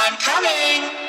I'm coming!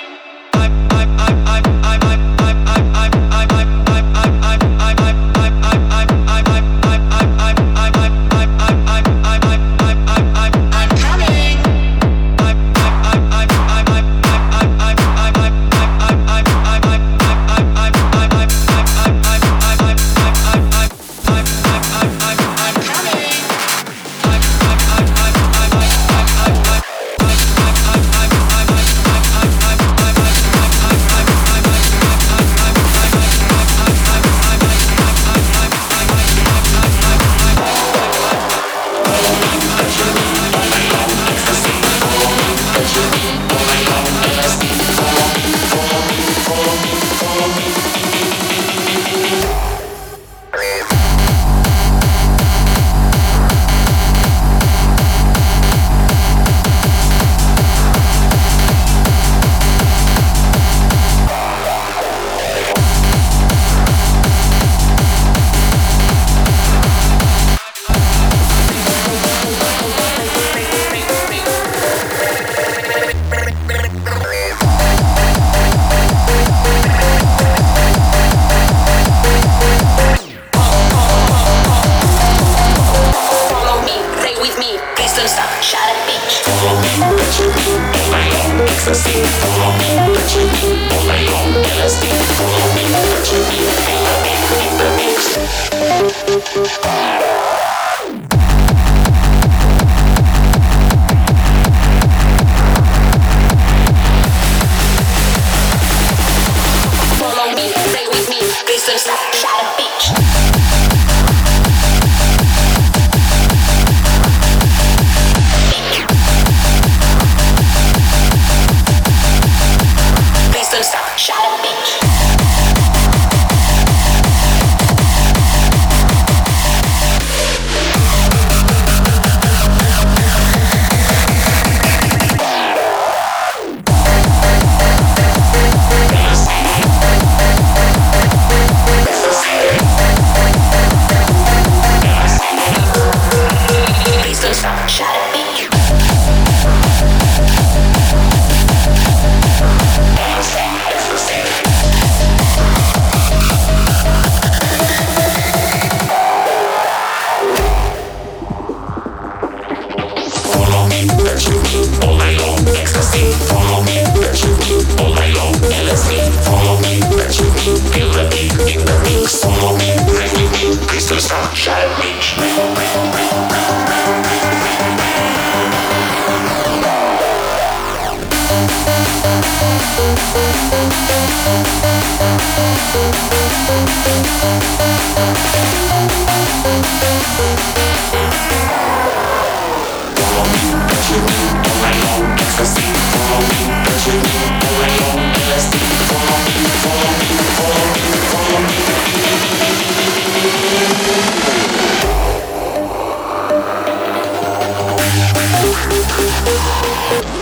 you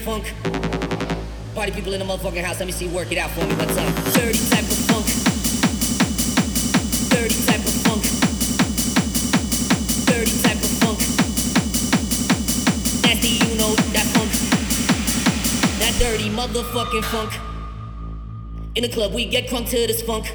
funk. Party people in the motherfucking house, let me see you work it out for me. What's up? Dirty type of funk. Dirty type of funk. Dirty type of funk. Nasty, you know that funk. That dirty motherfucking funk. In the club, we get crunk to this funk.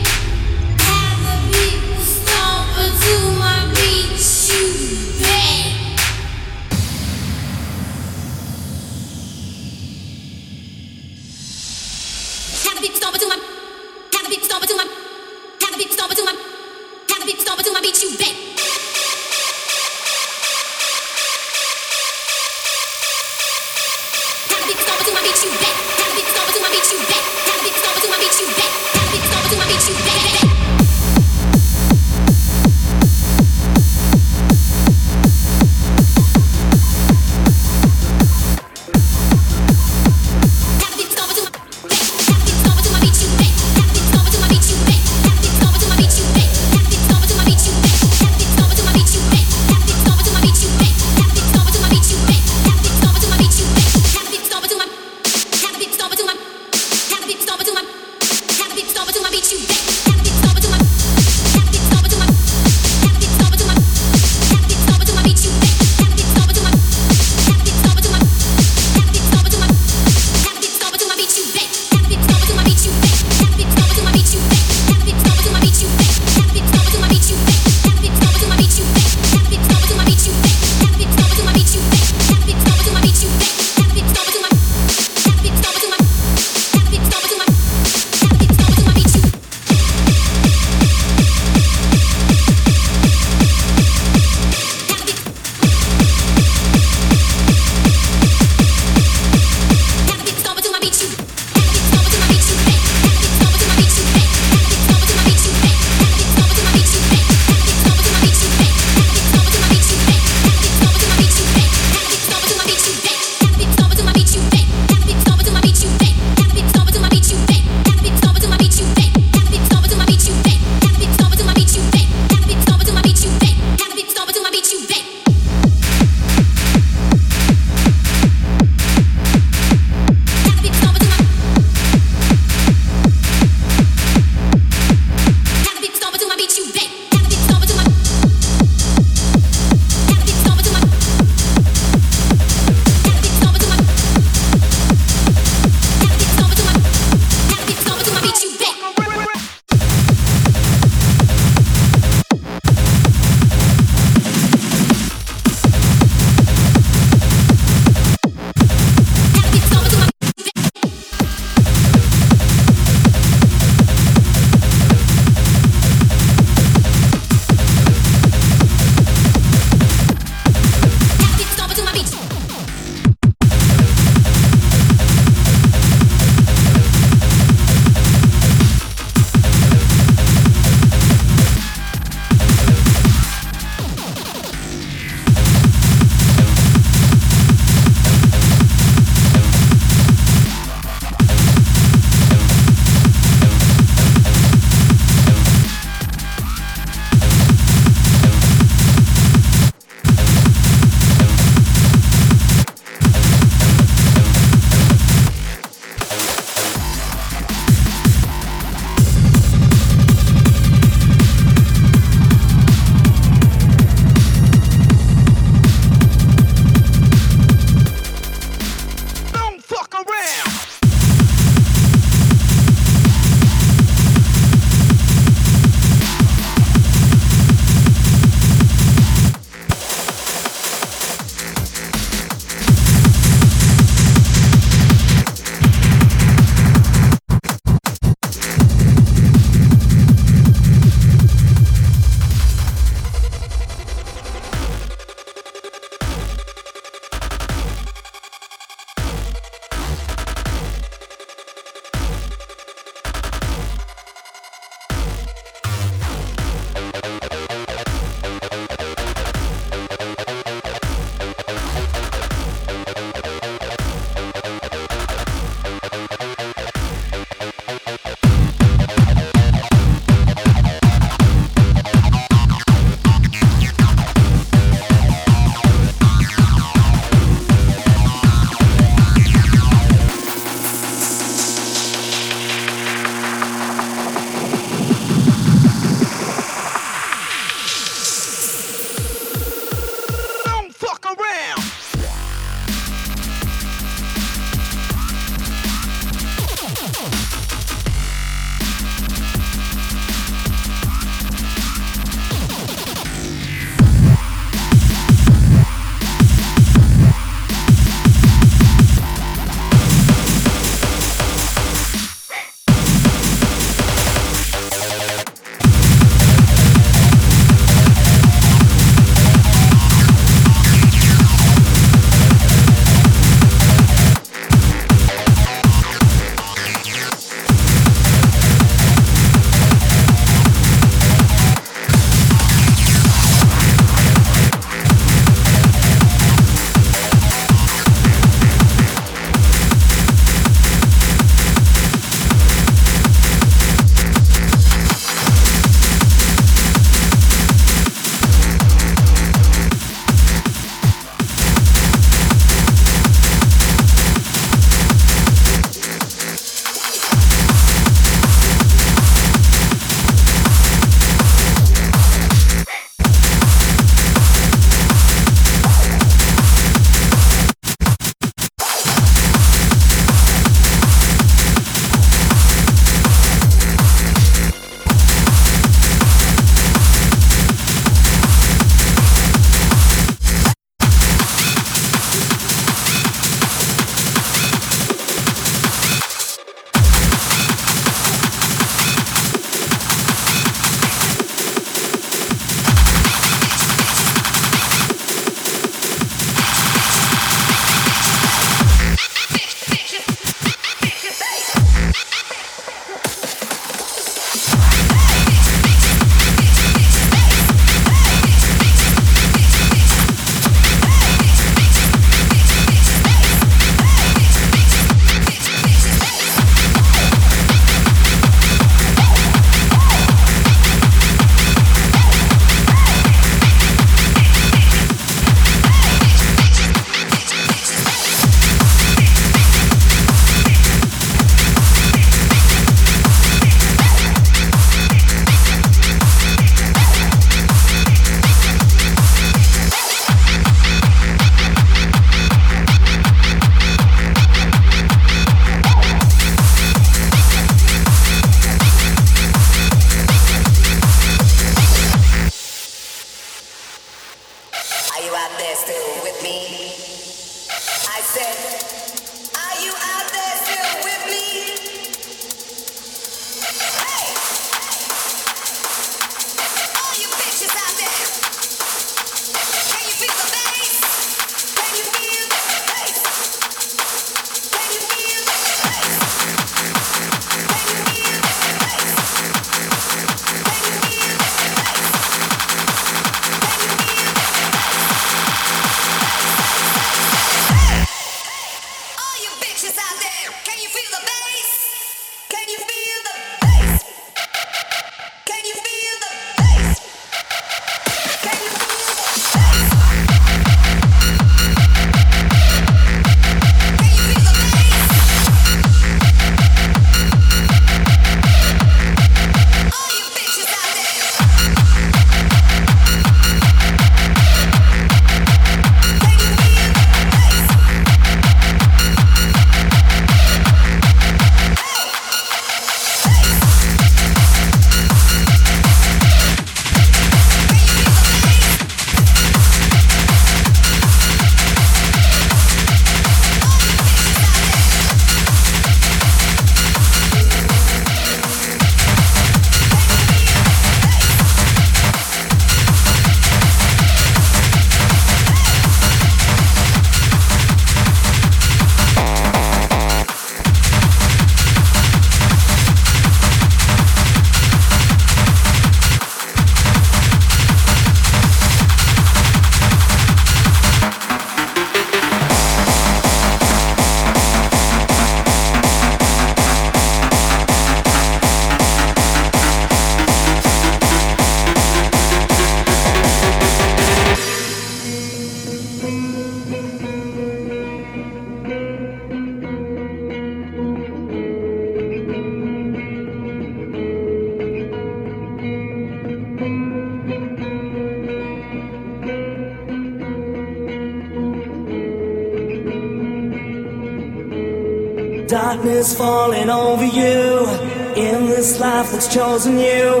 Chosen you.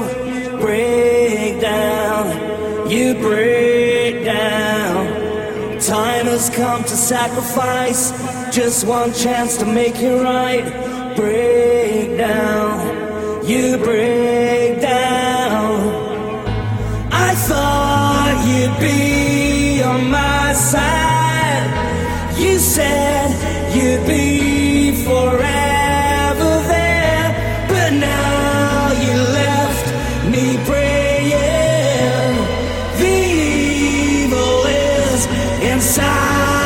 Break down, you break down. Time has come to sacrifice just one chance to make it right. Inside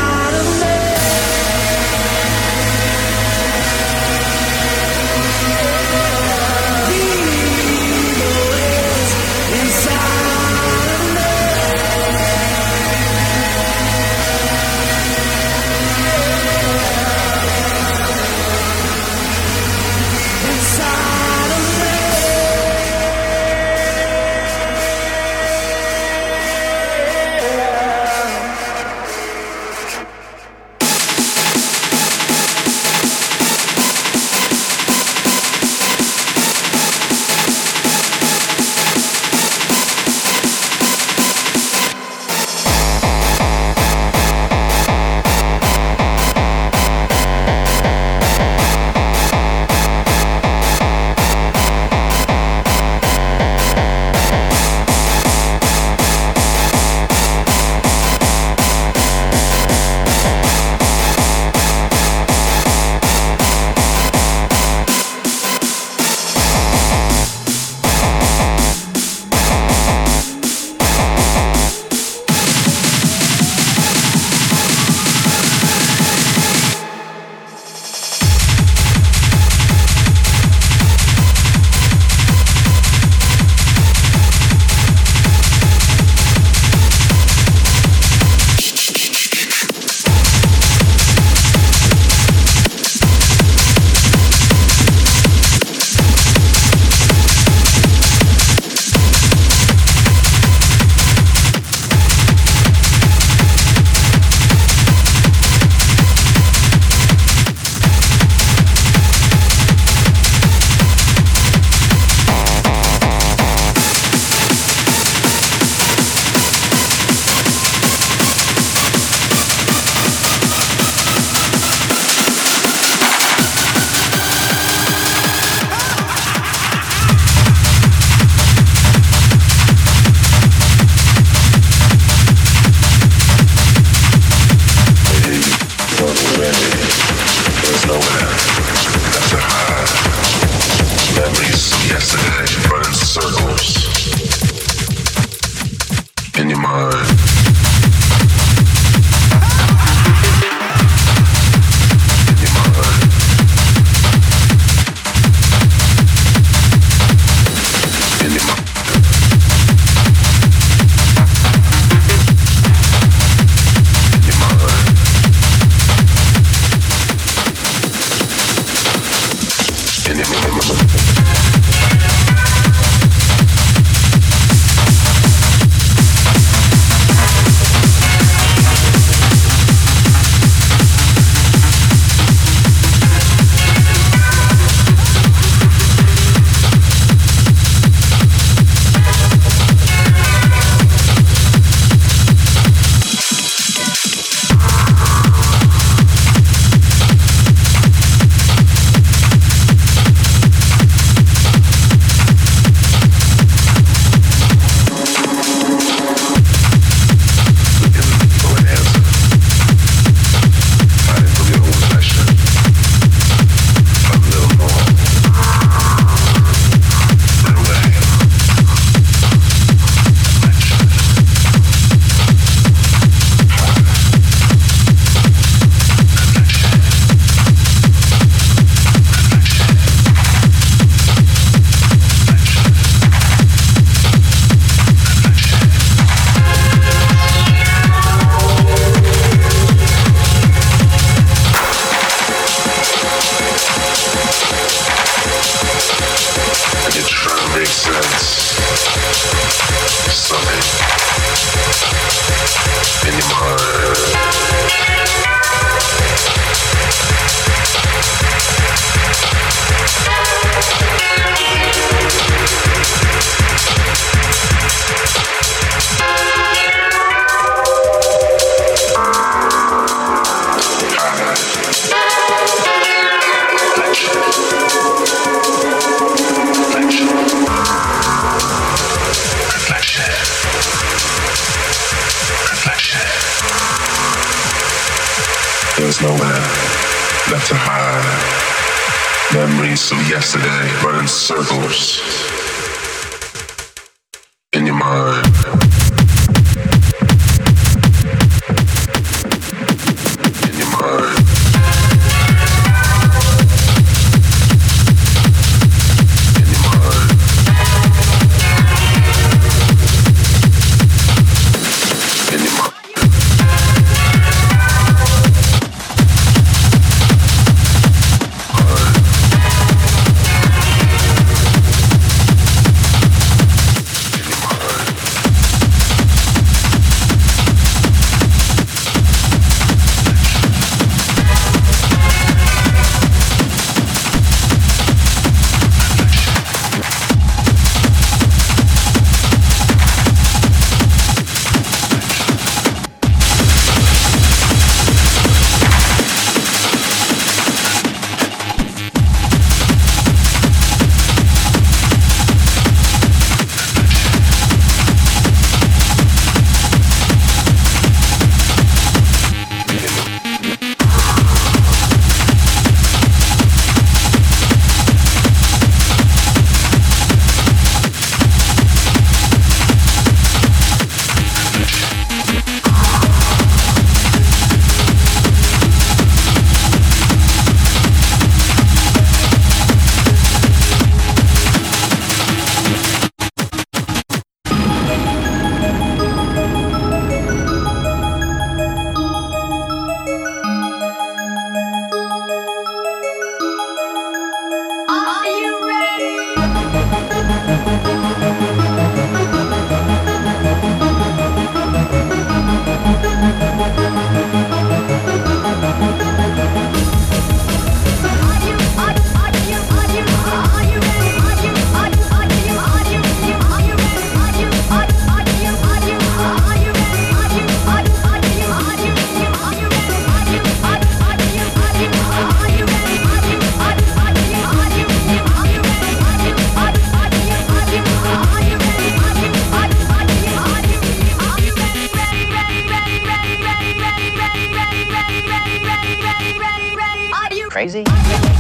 crazy?